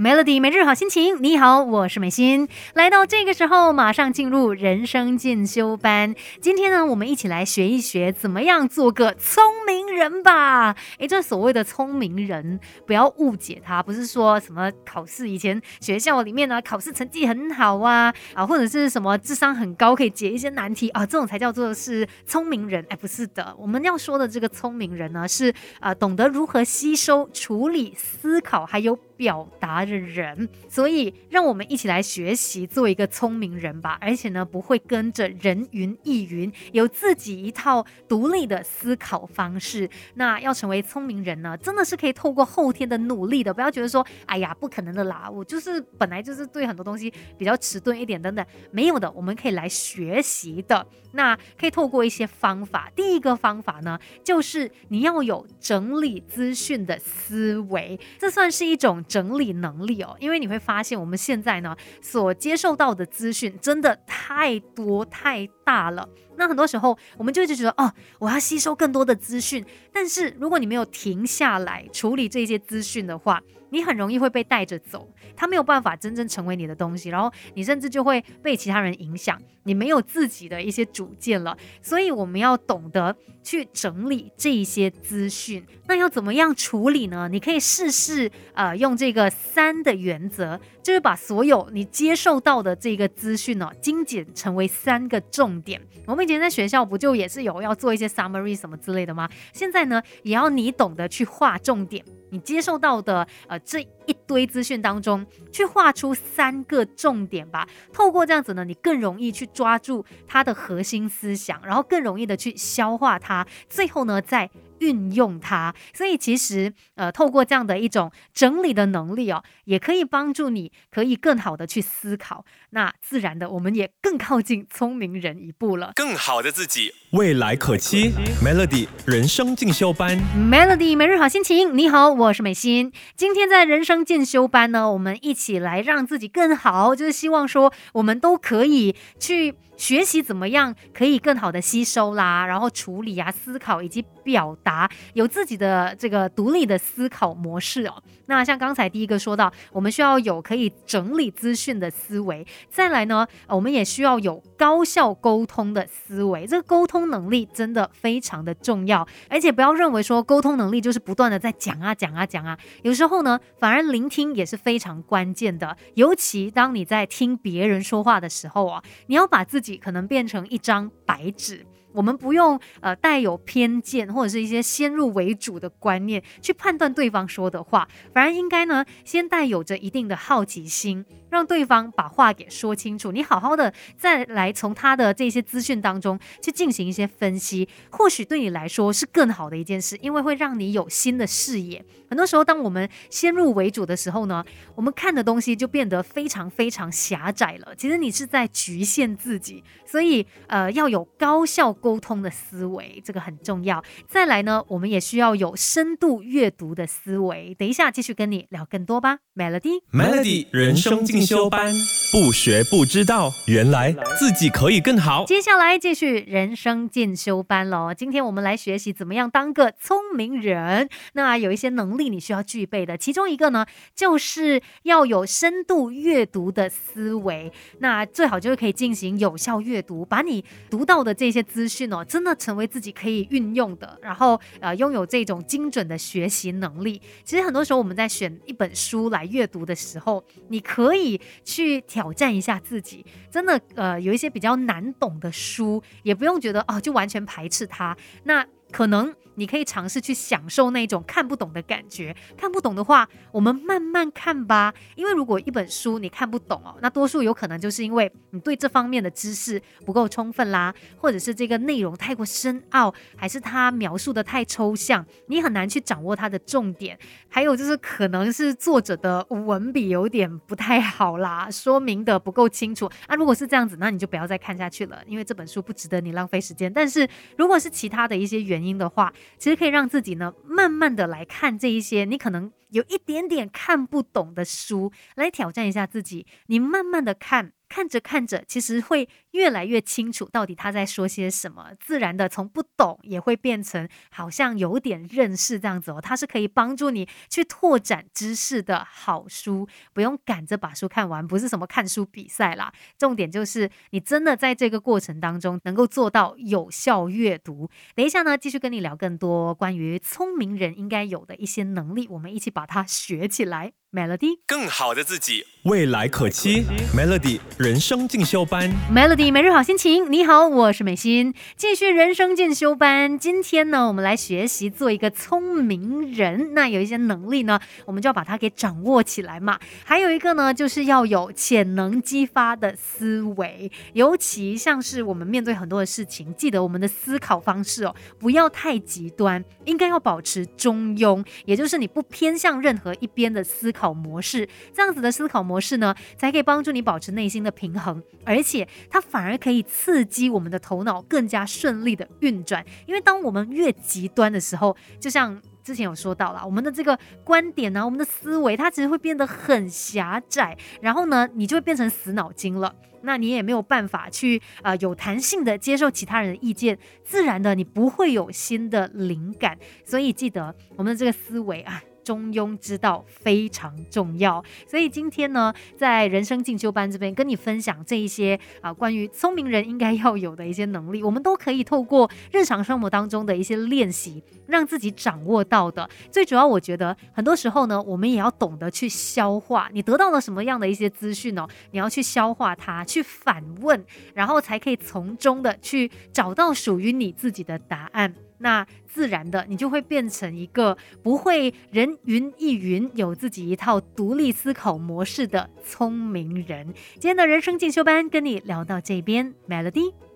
Melody 每日好心情，你好，我是美心。来到这个时候，马上进入人生进修班。今天呢，我们一起来学一学怎么样做个聪明人吧。诶，这所谓的聪明人，不要误解他，不是说什么考试以前学校里面呢考试成绩很好啊啊，或者是什么智商很高可以解一些难题啊，这种才叫做是聪明人。哎，不是的，我们要说的这个聪明人呢，是呃懂得如何吸收、处理、思考，还有。表达的人，所以让我们一起来学习做一个聪明人吧。而且呢，不会跟着人云亦云，有自己一套独立的思考方式。那要成为聪明人呢，真的是可以透过后天的努力的。不要觉得说，哎呀，不可能的啦，我就是本来就是对很多东西比较迟钝一点等等，没有的，我们可以来学习的。那可以透过一些方法。第一个方法呢，就是你要有整理资讯的思维，这算是一种。整理能力哦，因为你会发现我们现在呢所接受到的资讯真的太多太大了。那很多时候我们就一直觉得哦，我要吸收更多的资讯，但是如果你没有停下来处理这些资讯的话，你很容易会被带着走，它没有办法真正成为你的东西，然后你甚至就会被其他人影响，你没有自己的一些主见了。所以我们要懂得去整理这一些资讯。那要怎么样处理呢？你可以试试呃用这个三的原则，就是把所有你接受到的这个资讯呢精简成为三个重点。我们以前在学校不就也是有要做一些 summary 什么之类的吗？现在呢也要你懂得去划重点。你接受到的呃这一堆资讯当中，去画出三个重点吧。透过这样子呢，你更容易去抓住它的核心思想，然后更容易的去消化它，最后呢再。运用它，所以其实呃，透过这样的一种整理的能力哦，也可以帮助你，可以更好的去思考。那自然的，我们也更靠近聪明人一步了。更好的自己，未来可期。Melody 人生进修班，Melody 每日好心情。你好，我是美心。今天在人生进修班呢，我们一起来让自己更好，就是希望说我们都可以去。学习怎么样可以更好的吸收啦，然后处理啊、思考以及表达，有自己的这个独立的思考模式哦。那像刚才第一个说到，我们需要有可以整理资讯的思维，再来呢，我们也需要有高效沟通的思维。这个沟通能力真的非常的重要，而且不要认为说沟通能力就是不断的在讲啊讲啊讲啊，有时候呢，反而聆听也是非常关键的。尤其当你在听别人说话的时候啊，你要把自己。可能变成一张白纸。我们不用呃带有偏见或者是一些先入为主的观念去判断对方说的话，反而应该呢先带有着一定的好奇心，让对方把话给说清楚。你好好的再来从他的这些资讯当中去进行一些分析，或许对你来说是更好的一件事，因为会让你有新的视野。很多时候，当我们先入为主的时候呢，我们看的东西就变得非常非常狭窄了。其实你是在局限自己，所以呃要有高效。沟通的思维，这个很重要。再来呢，我们也需要有深度阅读的思维。等一下继续跟你聊更多吧，Melody，Melody 人生进修班，不学不知道，原来自己可以更好。接下来继续人生进修班喽。今天我们来学习怎么样当个聪明人。那有一些能力你需要具备的，其中一个呢，就是要有深度阅读的思维。那最好就是可以进行有效阅读，把你读到的这些资讯哦，真的成为自己可以运用的，然后呃，拥有这种精准的学习能力。其实很多时候我们在选一本书来阅读的时候，你可以去挑战一下自己。真的呃，有一些比较难懂的书，也不用觉得哦，就完全排斥它。那可能。你可以尝试去享受那种看不懂的感觉。看不懂的话，我们慢慢看吧。因为如果一本书你看不懂哦，那多数有可能就是因为你对这方面的知识不够充分啦，或者是这个内容太过深奥，还是它描述的太抽象，你很难去掌握它的重点。还有就是可能是作者的文笔有点不太好啦，说明的不够清楚。那如果是这样子，那你就不要再看下去了，因为这本书不值得你浪费时间。但是如果是其他的一些原原因的话，其实可以让自己呢，慢慢的来看这一些你可能有一点点看不懂的书，来挑战一下自己。你慢慢的看。看着看着，其实会越来越清楚到底他在说些什么，自然的从不懂也会变成好像有点认识这样子哦。它是可以帮助你去拓展知识的好书，不用赶着把书看完，不是什么看书比赛啦。重点就是你真的在这个过程当中能够做到有效阅读。等一下呢，继续跟你聊更多关于聪明人应该有的一些能力，我们一起把它学起来。Melody，更好的自己，未来可期。Melody 人生进修班，Melody 每日好心情。你好，我是美心，继续人生进修班。今天呢，我们来学习做一个聪明人。那有一些能力呢，我们就要把它给掌握起来嘛。还有一个呢，就是要有潜能激发的思维。尤其像是我们面对很多的事情，记得我们的思考方式哦，不要太极端，应该要保持中庸，也就是你不偏向任何一边的思。考模式这样子的思考模式呢，才可以帮助你保持内心的平衡，而且它反而可以刺激我们的头脑更加顺利的运转。因为当我们越极端的时候，就像之前有说到了，我们的这个观点呢，我们的思维它其实会变得很狭窄，然后呢，你就会变成死脑筋了。那你也没有办法去呃有弹性的接受其他人的意见，自然的你不会有新的灵感。所以记得我们的这个思维啊。中庸之道非常重要，所以今天呢，在人生进修班这边跟你分享这一些啊，关于聪明人应该要有的一些能力，我们都可以透过日常生活当中的一些练习，让自己掌握到的。最主要，我觉得很多时候呢，我们也要懂得去消化你得到了什么样的一些资讯哦，你要去消化它，去反问，然后才可以从中的去找到属于你自己的答案。那自然的，你就会变成一个不会人云亦云、有自己一套独立思考模式的聪明人。今天的人生进修班跟你聊到这边，Melody。